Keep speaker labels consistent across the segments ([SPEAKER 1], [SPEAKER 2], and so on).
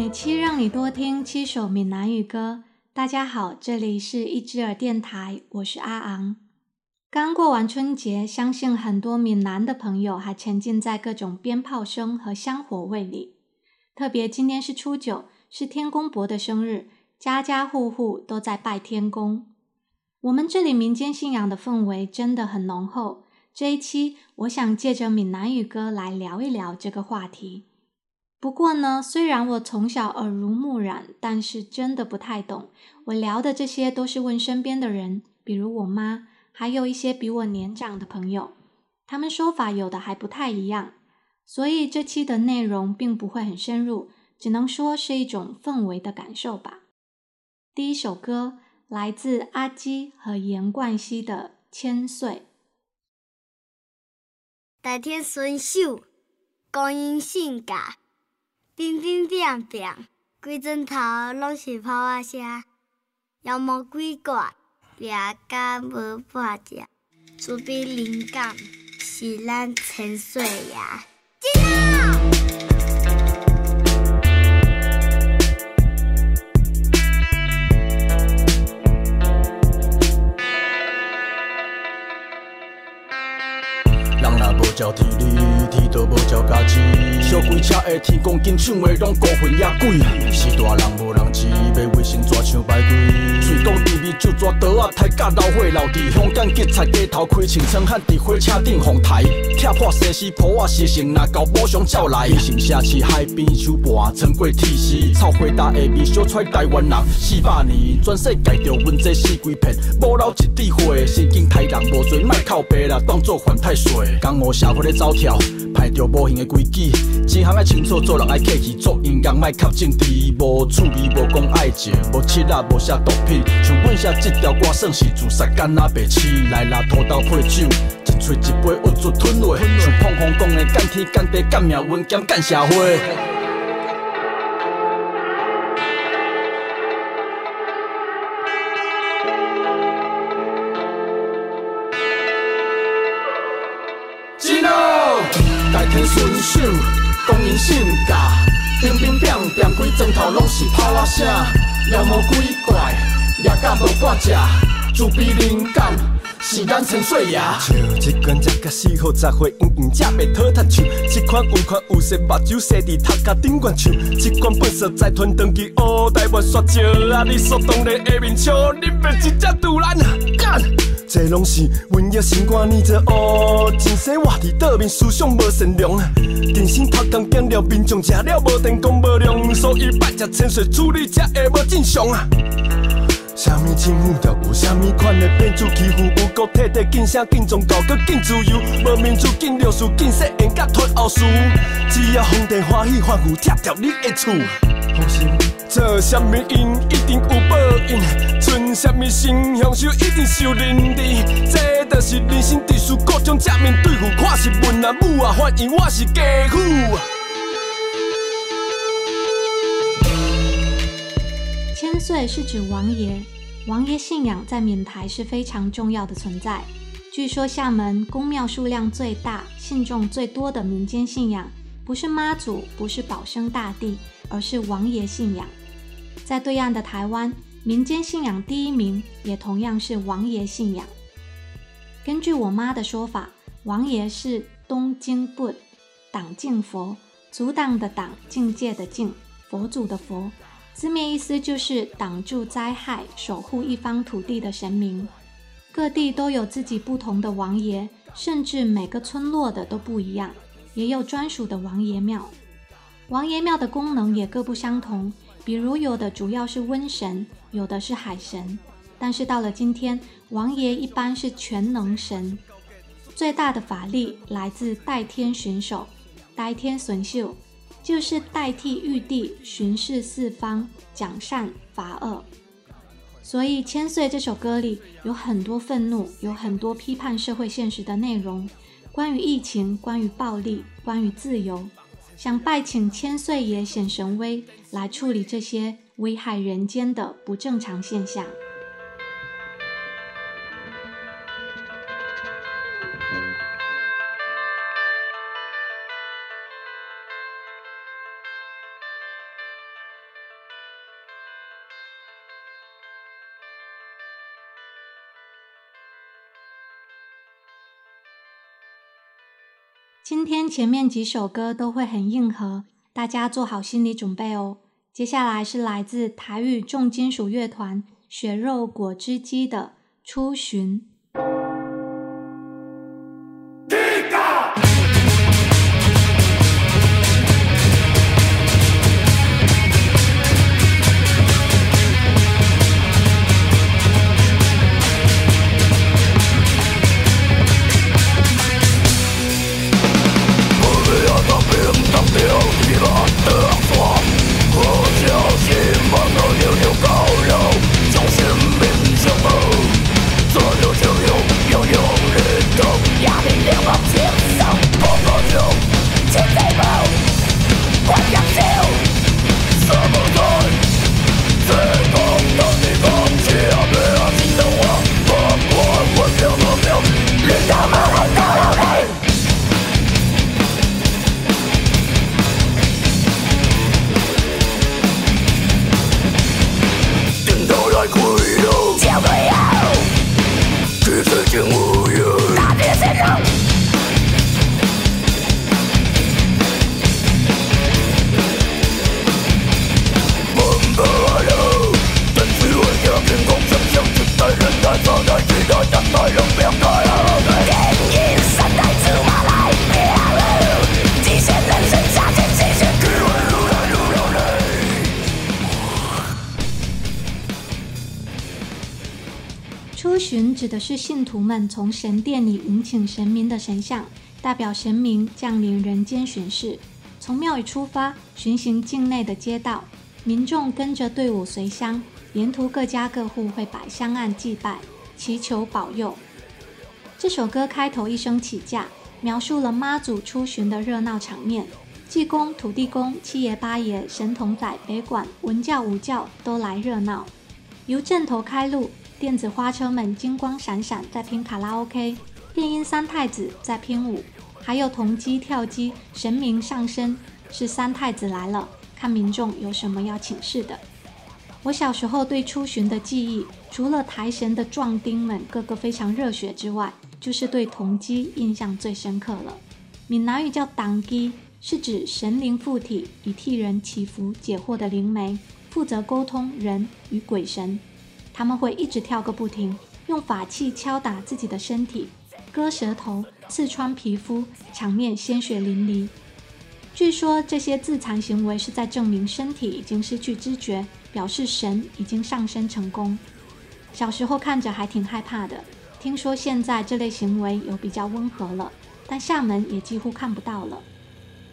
[SPEAKER 1] 每期让你多听七首闽南语歌。大家好，这里是一只耳电台，我是阿昂。刚过完春节，相信很多闽南的朋友还沉浸在各种鞭炮声和香火味里。特别今天是初九，是天公伯的生日，家家户户都在拜天公。我们这里民间信仰的氛围真的很浓厚。这一期，我想借着闽南语歌来聊一聊这个话题。不过呢，虽然我从小耳濡目染，但是真的不太懂。我聊的这些都是问身边的人，比如我妈，还有一些比我年长的朋友，他们说法有的还不太一样。所以这期的内容并不会很深入，只能说是一种氛围的感受吧。第一首歌来自阿基和严冠希的《千岁》。
[SPEAKER 2] 大天顺手，光阴性感。乒乒乓乓，规阵头拢是炮啊声，妖魔鬼怪掠甲无半只，慈悲灵感是咱千岁爷。
[SPEAKER 3] 人若无照天理，天都无照家己。小鬼车的天公紧唱的拢孤魂野鬼，是大人无人知，要卫生怎像排队？嘴讲甜蜜就抓刀啊，太甲老伙留伫香港吉菜街头开清仓，喊伫火车顶红台，拆破西施铺啊，西城若到宝上照来。城市海边手盘，穿过铁丝，臭火大下面小揣台湾人，四百年全世界着阮这四鬼片，无留一滴血，神经太人无罪，莫靠背啦，当作犯太岁。江湖社会咧走跳，排着无形的规矩，一行爱清楚，做人爱客气，做音乐莫靠政治，无趣味，无讲爱情，无七仔，无写毒品，像阮写这条歌算是自杀，干那白痴，来啦土豆配酒，一喙一杯恶作吞落，像碰风讲的干天干地干命阮兼干社会。手，光阴性价，乒乒乓乓，规砖头拢是炮啊声，妖魔鬼怪，掠甲无半只，自闭灵感是咱千岁爷。
[SPEAKER 4] 笑这款食甲死好十岁，圆圆才袂讨趁唱。这款有款有色目睭塞伫头壳顶悬唱。这款本色再吞长去乌台湾煞招啊！你所当的下面笑，你别真正突然啊！干！这拢是瘟疫新冠你这乌，前世活伫倒面思想无善良，定心拍工惊了民众食了无电讲无量，所以拜食千岁处理才会无正常啊！啥物政府着有啥物款的变主欺负有国体体，紧声紧宗教，搁紧自由，无民主紧历史，紧说应甲脱后事。只要皇帝欢喜欢富，贴贴你的厝。放心，做啥物因一定有报应，存啥物心向修一定受认知。这就是人生秩序，各种正面对付，看是文啊武啊，反应我是家父。
[SPEAKER 1] 千岁是指王爷，王爷信仰在闽台是非常重要的存在。据说厦门宫庙数量最大、信众最多的民间信仰，不是妈祖，不是保生大帝，而是王爷信仰。在对岸的台湾，民间信仰第一名也同样是王爷信仰。根据我妈的说法，王爷是东京不挡境佛，阻挡的挡，境界的境，佛祖的佛。字面意思就是挡住灾害、守护一方土地的神明。各地都有自己不同的王爷，甚至每个村落的都不一样，也有专属的王爷庙。王爷庙的功能也各不相同，比如有的主要是瘟神，有的是海神。但是到了今天，王爷一般是全能神，最大的法力来自代天巡守，代天巡秀。就是代替玉帝巡视四方，讲善罚恶。所以《千岁》这首歌里有很多愤怒，有很多批判社会现实的内容，关于疫情，关于暴力，关于自由，想拜请千岁爷显神威，来处理这些危害人间的不正常现象。前面几首歌都会很硬核，大家做好心理准备哦。接下来是来自台语重金属乐团血肉果汁机的《出巡》。指的是信徒们从神殿里迎请神明的神像，代表神明降临人间巡视。从庙宇出发，巡行境内的街道，民众跟着队伍随乡，沿途各家各户会摆香案祭拜，祈求保佑。这首歌开头一声起驾，描述了妈祖出巡的热闹场面，济公、土地公、七爷八爷、神童仔、北管、文教、武教都来热闹，由镇头开路。电子花车们金光闪闪，在拼卡拉 OK；电音三太子在拼舞，还有铜鸡跳鸡，神明上身，是三太子来了，看民众有什么要请示的。我小时候对出巡的记忆，除了台神的壮丁们个个非常热血之外，就是对铜鸡印象最深刻了。闽南语叫党鸡，是指神灵附体，以替人祈福解惑的灵媒，负责沟通人与鬼神。他们会一直跳个不停，用法器敲打自己的身体，割舌头、刺穿皮肤，场面鲜血淋漓。据说这些自残行为是在证明身体已经失去知觉，表示神已经上身成功。小时候看着还挺害怕的。听说现在这类行为有比较温和了，但厦门也几乎看不到了。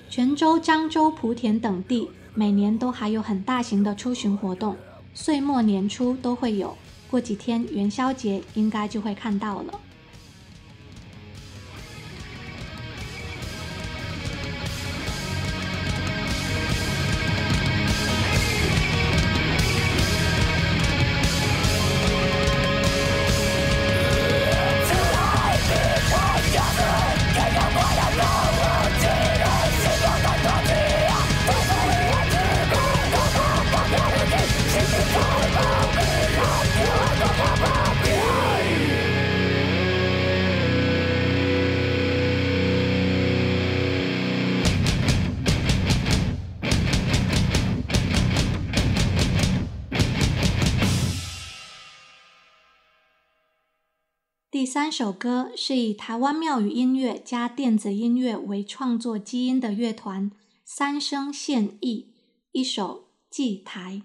[SPEAKER 1] 泉州、漳州、莆田等地每年都还有很大型的出巡活动。岁末年初都会有，过几天元宵节应该就会看到了。三首歌是以台湾庙宇音乐加电子音乐为创作基因的乐团三生现役，一首《祭台》。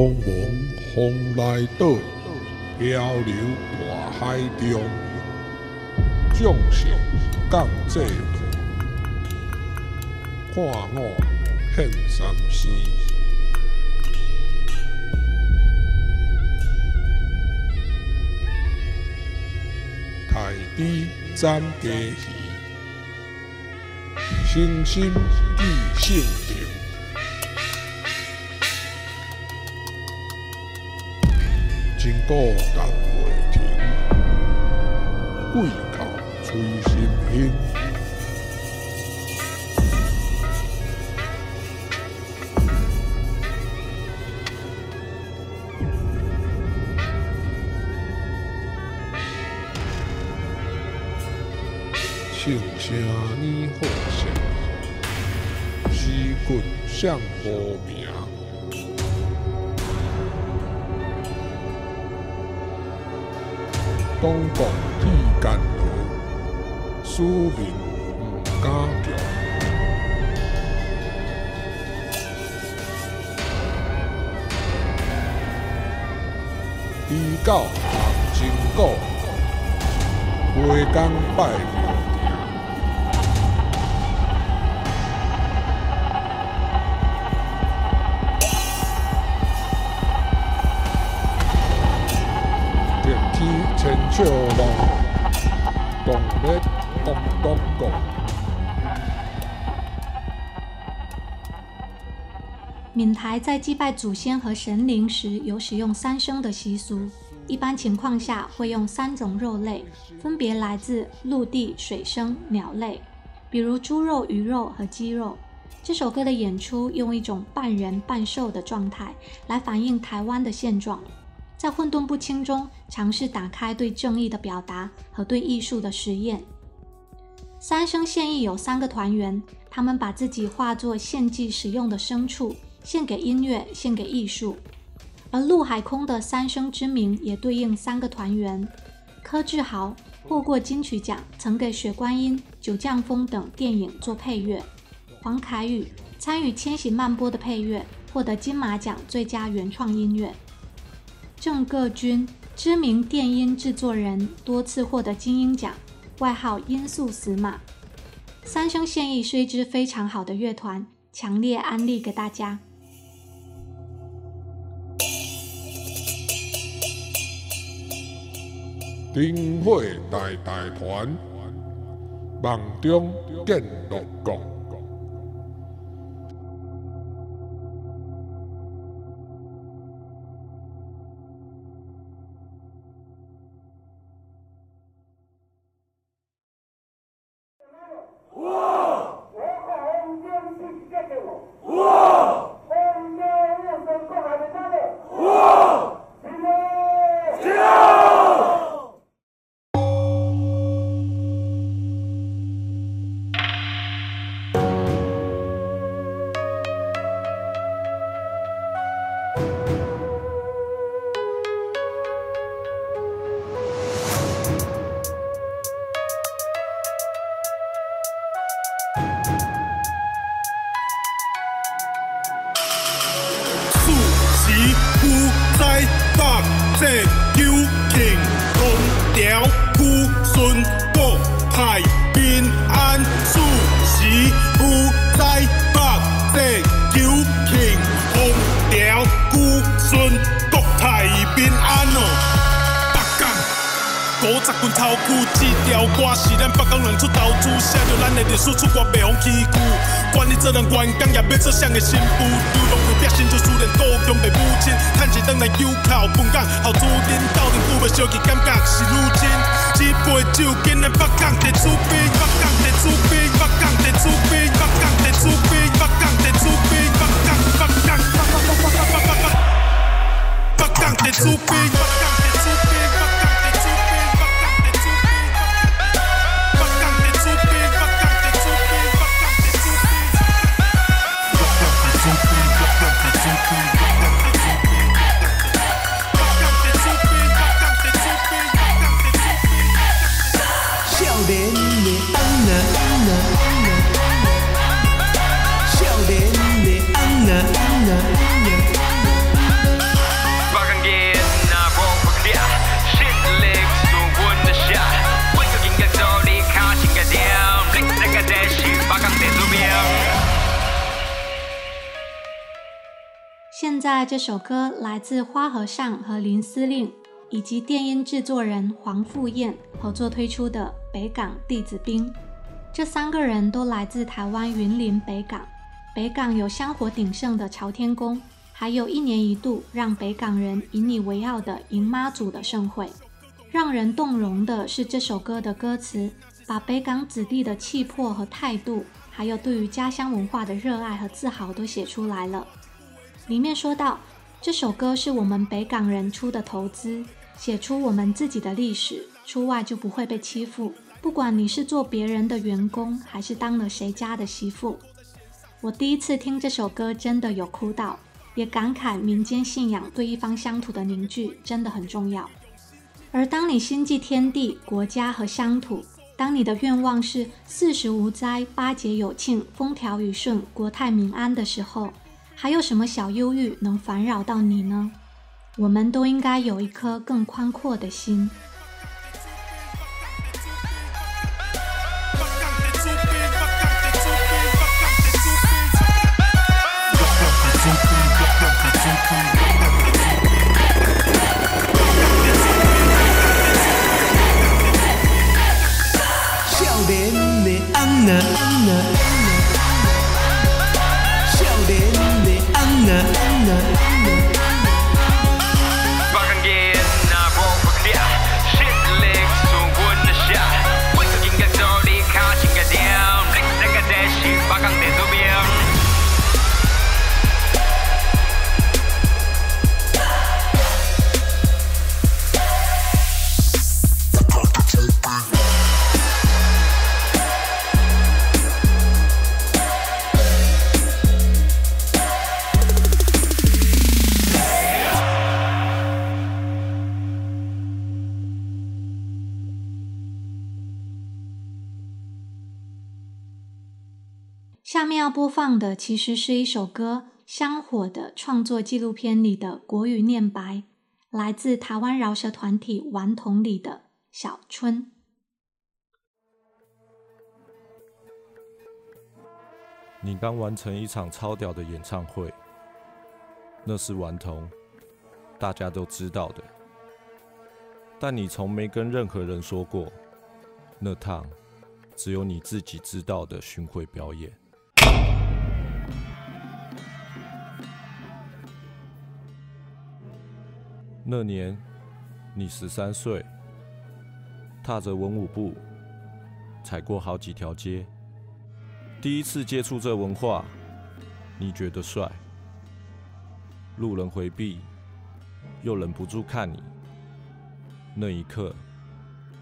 [SPEAKER 5] 茫茫风来倒，漂流大海中，众生共济，看我献三生，太子斩家鱼，诚心记性命。真孤单袂停。贵靠吹心兴。唱声你好声，诗句上好名。东国铁干河，使命毋敢强。离到行真古，花岗拜
[SPEAKER 1] 闽台在祭拜祖先和神灵时，有使用三牲的习俗。一般情况下，会用三种肉类，分别来自陆地、水生、鸟类，比如猪肉、鱼肉和鸡肉。这首歌的演出用一种半人半兽的状态来反映台湾的现状，在混沌不清中尝试打开对正义的表达和对艺术的实验。三生献艺有三个团员，他们把自己化作献祭使用的牲畜，献给音乐，献给艺术。而陆海空的三生之名也对应三个团员：柯志豪获过金曲奖，曾给《雪观音》《九降风》等电影做配乐；黄凯宇参与《千禧曼波》的配乐，获得金马奖最佳原创音乐；郑各军知名电音制作人，多次获得金鹰奖，外号“音速死马”。三生现役是一支非常好的乐团，强烈安利给大家。
[SPEAKER 5] 灯火大大团，梦中见乐国。
[SPEAKER 6] 十斤头躯，这条歌是咱北港人出投资，写着咱的历史，出歌袂枉崎岖。管你做人员工，也要做谁的新妇。流浪为拼，心就思念故乡的母亲。趁钱转来又靠本港，后主人斗阵久袂烧气，感觉是愈亲。一杯酒，敬咱北港地主兵，北港地主兵，北港地主兵，北港地主兵，北港地主兵，北港北港北港北港北港北港北港地主兵，北港地主兵，
[SPEAKER 7] 在
[SPEAKER 1] 这首歌来自花和尚和林司令以及电音制作人黄富燕合作推出的《北港弟子兵》。这三个人都来自台湾云林北港。北港有香火鼎盛的朝天宫，还有一年一度让北港人引以为傲的迎妈祖的盛会。让人动容的是这首歌的歌词，把北港子弟的气魄和态度，还有对于家乡文化的热爱和自豪都写出来了。里面说到，这首歌是我们北港人出的投资，写出我们自己的历史，出外就不会被欺负。不管你是做别人的员工，还是当了谁家的媳妇。我第一次听这首歌，真的有哭到，也感慨民间信仰对一方乡土的凝聚真的很重要。而当你心系天地、国家和乡土，当你的愿望是四时无灾、八节有庆、风调雨顺、国泰民安的时候，还有什么小忧郁能烦扰到你呢？我们都应该有一颗更宽阔的心。
[SPEAKER 7] 下
[SPEAKER 1] 面要播放的其实是一首歌《香火》的创作纪录片里的国语念白，来自台湾饶舌团体顽童里的小春。
[SPEAKER 8] 你刚完成一场超屌的演唱会，那是顽童，大家都知道的。但你从没跟任何人说过，那趟只有你自己知道的巡回表演。那年你十三岁，踏着文武步，踩过好几条街。第一次接触这文化，你觉得帅，路人回避，又忍不住看你。那一刻，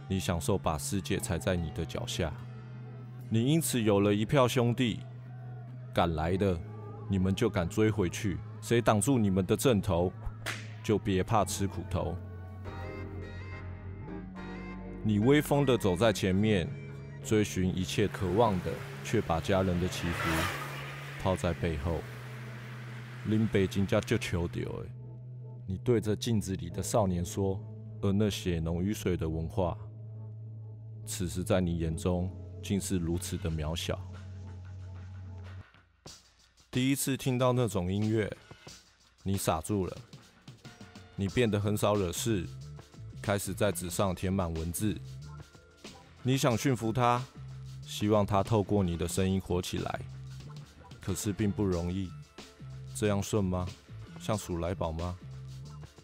[SPEAKER 8] 你享受把世界踩在你的脚下，你因此有了一票兄弟，赶来的，你们就敢追回去，谁挡住你们的阵头，就别怕吃苦头。你威风的走在前面，追寻一切渴望的。却把家人的祈福抛在背后。林北京家就求丢哎！你对着镜子里的少年说，而那血浓于水的文化，此时在你眼中竟是如此的渺小。第一次听到那种音乐，你傻住了。你变得很少惹事，开始在纸上填满文字。你想驯服它。希望它透过你的声音活起来，可是并不容易。这样顺吗？像鼠来宝吗？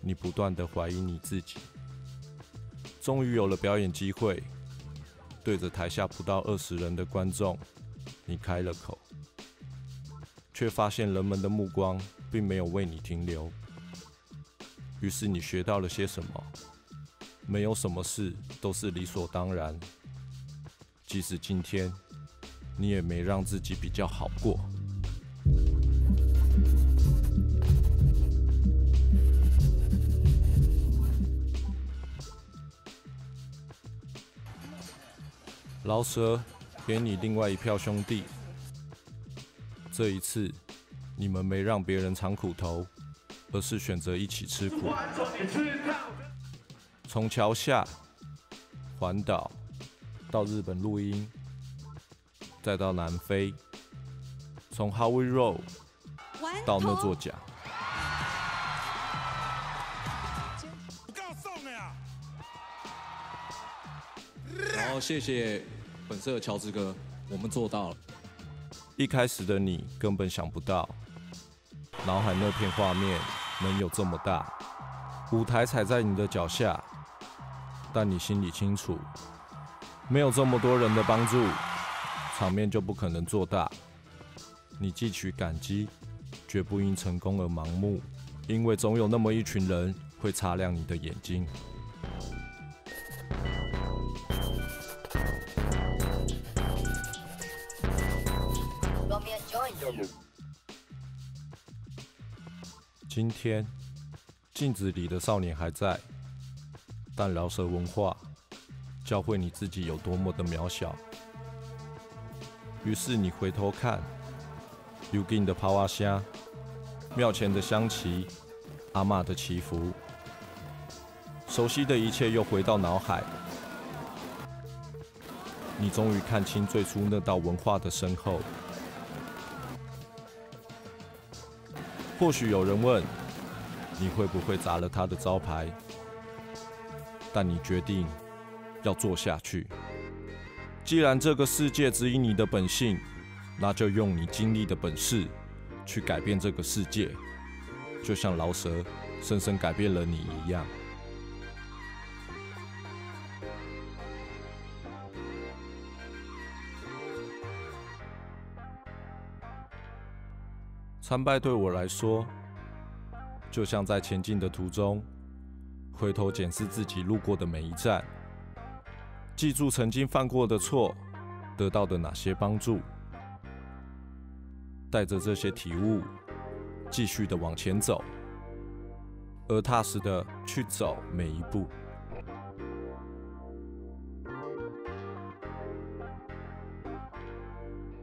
[SPEAKER 8] 你不断的怀疑你自己。终于有了表演机会，对着台下不到二十人的观众，你开了口，却发现人们的目光并没有为你停留。于是你学到了些什么？没有什么事都是理所当然。即使今天，你也没让自己比较好过。饶舌给你另外一票兄弟，这一次你们没让别人尝苦头，而是选择一起吃苦。从桥下环岛。到日本录音，再到南非，从 Howie Road 到那座奖。
[SPEAKER 9] 然后谢谢本色乔治哥，我们做到了。
[SPEAKER 8] 一开始的你根本想不到，脑海那片画面能有这么大，舞台踩在你的脚下，但你心里清楚，没有这么多人的帮助，场面就不可能做大。你汲取感激，绝不因成功而盲目，因为总有那么一群人会擦亮你的眼睛。今天，镜子里的少年还在，但饶舌文化教会你自己有多么的渺小。于是你回头看，U g i n 的趴哇虾，庙前的香旗，阿嬷的祈福，熟悉的一切又回到脑海。你终于看清最初那道文化的深厚。或许有人问，你会不会砸了他的招牌？但你决定要做下去。既然这个世界指引你的本性，那就用你经历的本事去改变这个世界，就像老蛇深深改变了你一样。参拜对我来说，就像在前进的途中，回头检视自己路过的每一站，记住曾经犯过的错，得到的哪些帮助，带着这些体悟，继续的往前走，而踏实的去走每一步。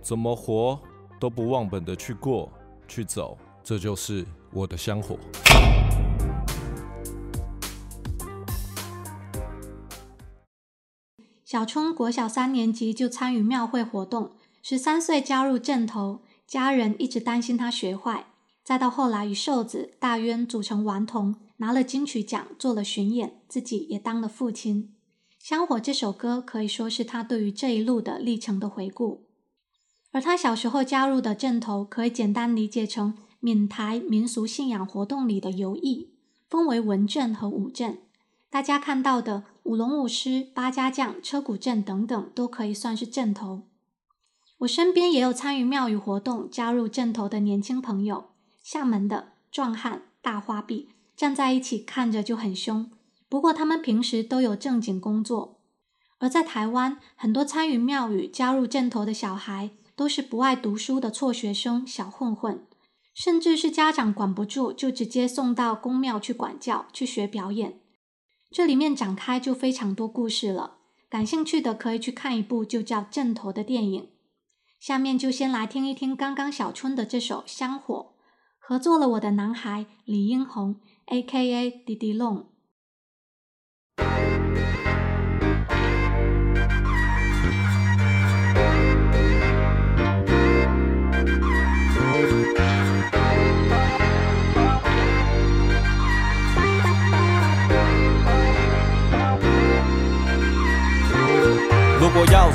[SPEAKER 8] 怎么活都不忘本的去过。去走，这就是我的香火。
[SPEAKER 1] 小春国小三年级就参与庙会活动，十三岁加入阵头，家人一直担心他学坏。再到后来与瘦子、大渊组成顽童，拿了金曲奖，做了巡演，自己也当了父亲。香火这首歌可以说是他对于这一路的历程的回顾。而他小时候加入的阵头，可以简单理解成闽台民俗信仰活动里的游艺，分为文阵和武阵。大家看到的舞龙舞狮、八家将、车鼓阵等等，都可以算是阵头。我身边也有参与庙宇活动、加入阵头的年轻朋友，厦门的壮汉、大花臂，站在一起看着就很凶。不过他们平时都有正经工作。而在台湾，很多参与庙宇、加入阵头的小孩。都是不爱读书的辍学生、小混混，甚至是家长管不住，就直接送到公庙去管教、去学表演。这里面展开就非常多故事了，感兴趣的可以去看一部就叫《正头》的电影。下面就先来听一听刚刚小春的这首《香火》，合作了我的男孩李英宏，A.K.A. 弟弟龙。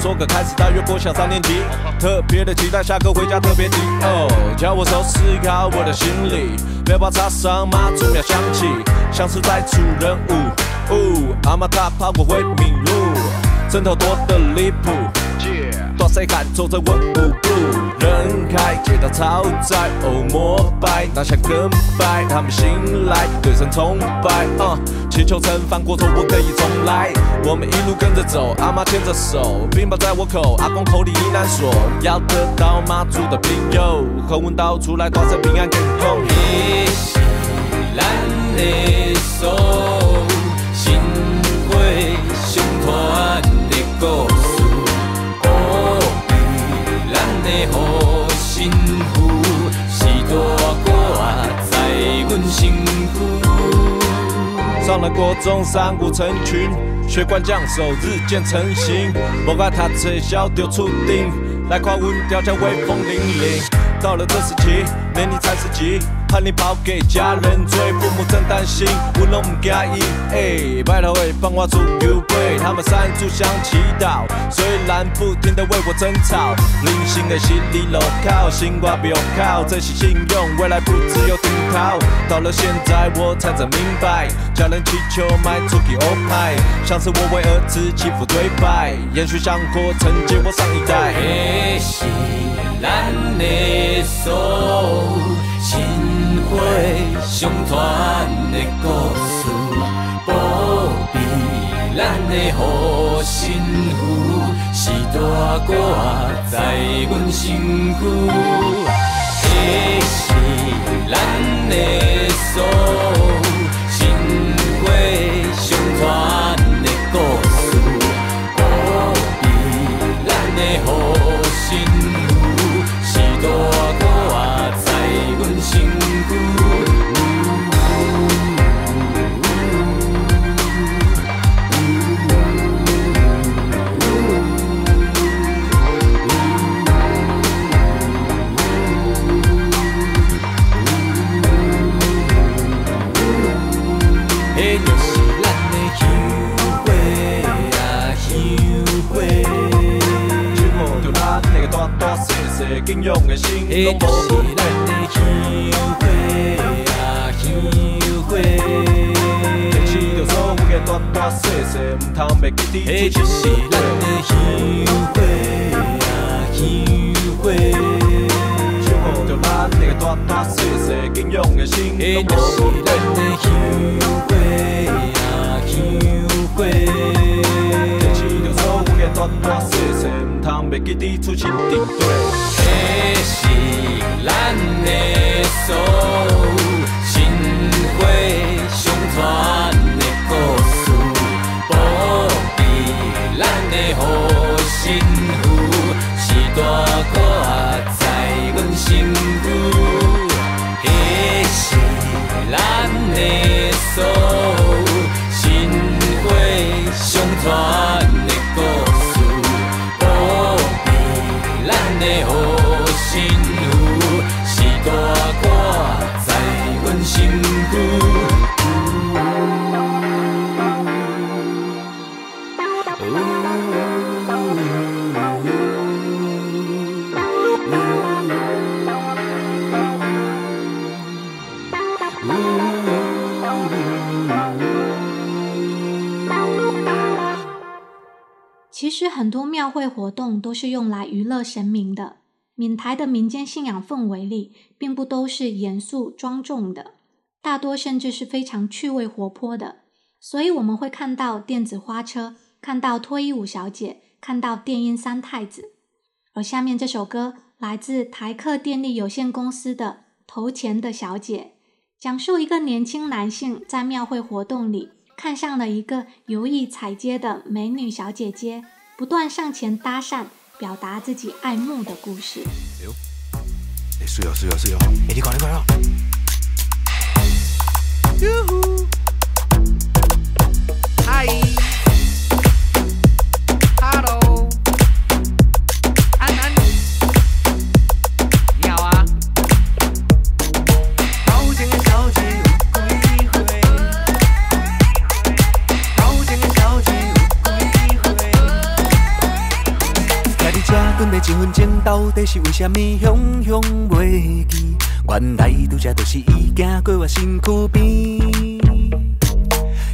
[SPEAKER 8] 说个开始，大约过下三年级，特别的期待下课回家特别急哦，叫我收拾好我的行李，背包插上妈祖庙响起，像是在出任务。阿妈她怕我会迷路，枕头多的离谱。大细汉坐着问五步，人开街道超载哦膜拜，拿下跟拜，他们醒来对神崇拜，祈求曾犯过错不可以重来。我们一路跟着走，阿妈牵着手，冰棒在我口，阿公口里依难说，要得到妈祖的庇佑，和闻道出来，大声平安健康。
[SPEAKER 10] 一是咱的手，心会相传的故的。好媳妇，是大挂在阮身躯。
[SPEAKER 8] 上了国中，三五成群，血管降手日渐成型。无爱读册，小就出顶，来看阮条条威风凛凛。到了这时期，年龄才十几，喊你包给家人追，父母真担心，我拢唔介意。哎，拜托喂，帮我煮牛排，他们三炷香祈祷，虽然不停的为我争吵，零星的心里路靠，心挂不用靠，珍惜信用，未来不只有顶靠。到了现在我才真明白，家人祈求卖出去欧派，像是我为儿子祈福对拜，延续香火承接我上一代。
[SPEAKER 10] 那是咱的所有心花相传的故事，保庇咱的好幸福，是大歌在阮身躯。那是咱的所有心花相传的故事，保庇咱的好幸的
[SPEAKER 8] 心，
[SPEAKER 10] 迄
[SPEAKER 8] 拢
[SPEAKER 10] 就是
[SPEAKER 8] 无
[SPEAKER 10] 咱的香花啊，香花。
[SPEAKER 8] 坚持着所有的大大细细，唔通袂记
[SPEAKER 10] 迄
[SPEAKER 8] 伫
[SPEAKER 10] 就是咱的香花啊，香花。
[SPEAKER 8] 今后就咱那个大大细细敬仰的心，
[SPEAKER 10] 迄
[SPEAKER 8] 拢
[SPEAKER 10] 就是
[SPEAKER 8] 无
[SPEAKER 10] 咱的香花啊，香花。
[SPEAKER 8] 坚持着所有的大大细细，唔通袂记伫出心敌对。
[SPEAKER 10] 咱的所有心花相传的故事，保庇咱的好幸福，是大歌在阮身躯。那是咱的所有
[SPEAKER 1] 很多庙会活动都是用来娱乐神明的。闽台的民间信仰氛围里，并不都是严肃庄重的，大多甚至是非常趣味活泼的。所以我们会看到电子花车，看到脱衣舞小姐，看到电音三太子。而下面这首歌来自台客电力有限公司的《投钱的小姐》，讲述一个年轻男性在庙会活动里看上了一个游艺踩街的美女小姐姐，不断上前搭讪，表达自己爱慕的故事。
[SPEAKER 11] 哎，水哦水哦水哦！哎，你搞你看哦。
[SPEAKER 12] 嗨
[SPEAKER 13] 底是为什么雄雄袂记？原来拄则就是伊行过我身躯边。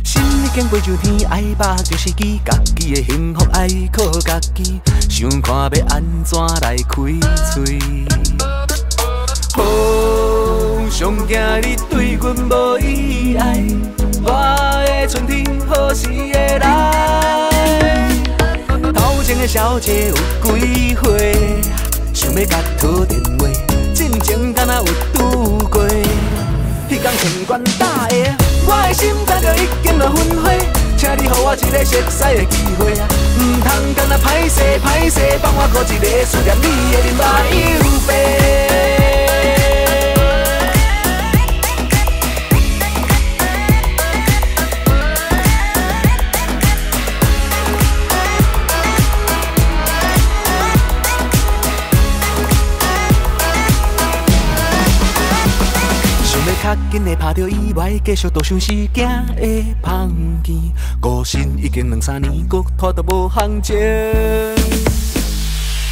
[SPEAKER 13] 心已经飞上天，爱把握着时机，家己的幸福爱靠家己，想看要安怎来开喙。好，上惊你对阮无意爱，我的春天何时会来？头前的小姐有几？要甲讨电话，进前敢若有拄过。迄天城关打的，我的心早就已经落粉花，请你给我一个熟悉的机会啊！毋通敢若歹势歹势，放我搁一个思念你的人目又白。紧的拍着意外，继续多想时行的芳见。孤身已经两三年，搁拖到无行情。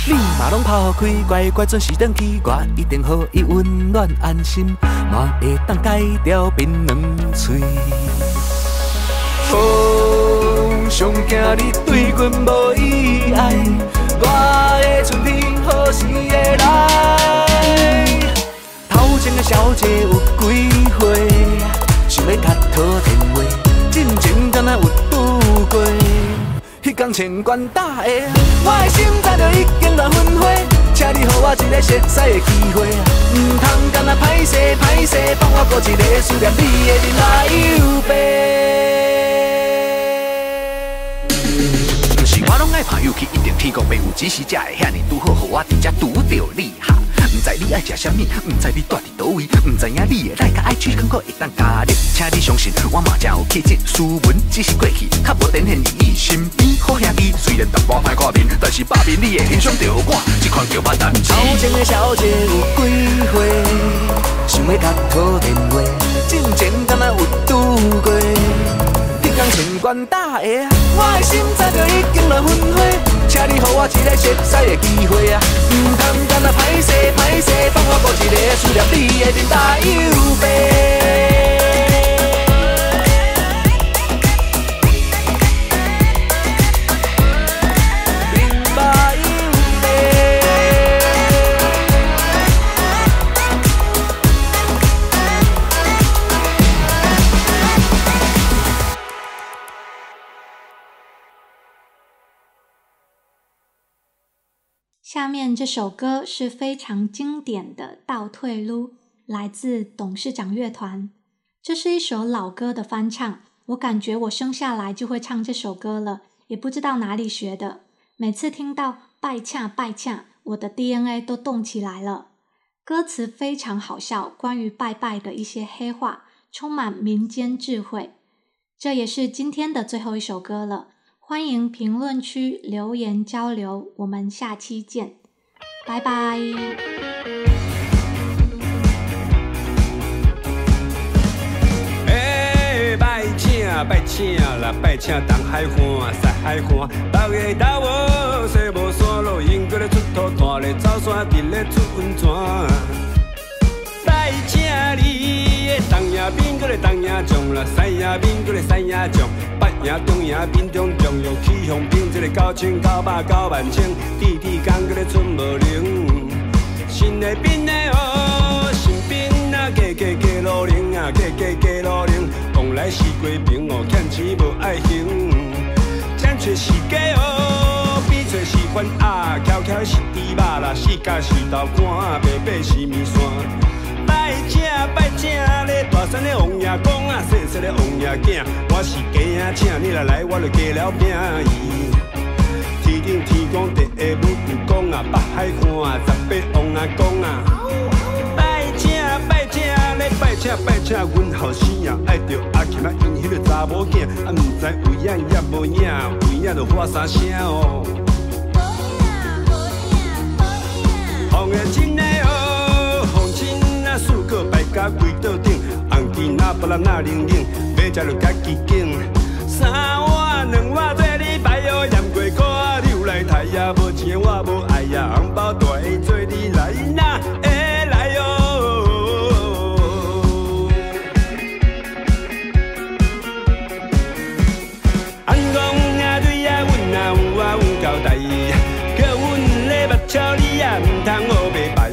[SPEAKER 13] 你嘛拢抛开，乖乖准时转去，我一定予伊温暖安心，嘛会当戒掉槟榔嘴。哦，上惊你对阮无意爱，我的春天何时会来？头前的小姐有几岁？想要甲讨电话，真情敢若有拄过？迄天千关打下，我的心早就已经乱纷飞，请你给我一个熟悉的机会，唔通敢若歹势歹势，放我过一个思念你的人来又白。
[SPEAKER 14] 爱朋友，一定天公伯有只是才会遐尼拄好，予我伫遮拄着你哈。唔知你爱食啥物，唔知你住伫倒位，唔知影你的来甲爱去，感觉会当加入，请你相信我嘛真有气质。斯文只是过去，较无展现你身边好兄弟。虽然淡薄歹看面，但是百面你会欣赏着我，这款叫捌胆子。
[SPEAKER 13] 头前的小姐有几岁？想要甲讨电话，真情敢若有拄过？你讲千关打的，我的心早就已经乱纷飞，请你给我一个熟悉的机会啊！唔通干那歹势歹势，放我过一个思念你的人来又白。
[SPEAKER 1] 下面这首歌是非常经典的《倒退路》，来自董事长乐团。这是一首老歌的翻唱，我感觉我生下来就会唱这首歌了，也不知道哪里学的。每次听到“拜恰拜恰”，我的 DNA 都动起来了。歌词非常好笑，关于拜拜的一些黑话，充满民间智慧。这也是今天的最后一首歌了。欢迎评论区留言交流，我们下期见，拜拜。
[SPEAKER 15] 拜请拜请啦，拜请东海岸、西海岸，北个岛无西无山路，英国咧出土，大咧走山，直咧出温泉。拜请你的东亚兵，搁咧东亚将啦，西亚兵搁咧西亚将。赢中赢兵中中用起风兵，这个九千九百九万千，滴滴讲个咧出无零。新的兵的哦，新兵啊，加加加路零啊，加加加路零。讲来是过兵哦，欠钱无爱还。争取是假哦，比做是反啊，翘翘是猪肉啦，四界是豆干，白白是面线。拜请拜请咧，大山的王爷公啊，细细的王爷囝，我是鸡仔，请你来来，我就加了饼伊。天顶天公地下武公啊，北海岸十八王阿公啊。拜请拜请咧，拜请拜请，阮后生啊，爱着阿琴啊，因迄个查某囝，啊，毋知有影也无影，有影就喊三声哦。红的真的哦。四个摆甲柜桌顶，红旗那不拉那零零，要食就家己拣。三碗两碗做你摆哦，盐过锅你有来抬呀，无钱我无爱呀，红包大做你来哪会来哟？红光啊对呀，阮啊有啊有交代，叫阮咧目睭你啊，毋通学白拜。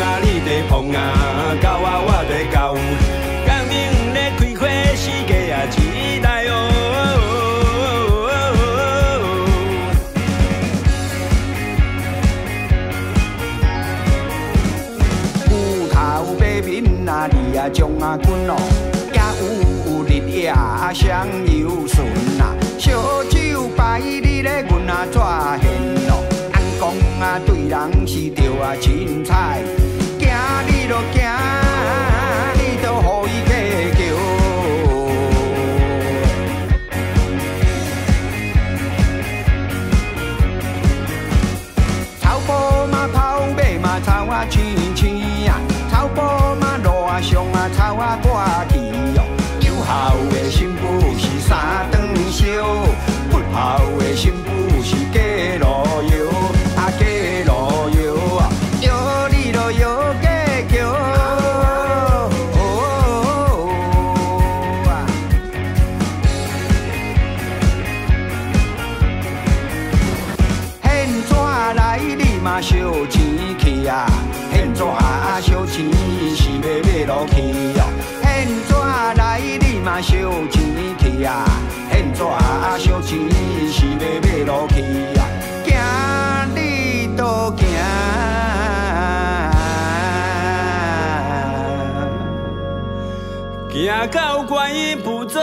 [SPEAKER 15] 啊，你在碰，啊，啊
[SPEAKER 16] 将啊滚哦，也有日夜相游顺呐。烧酒摆日咧，阮啊怎现咯？俺讲啊，对人是着啊凊彩。今日咯，
[SPEAKER 15] 那高官也不走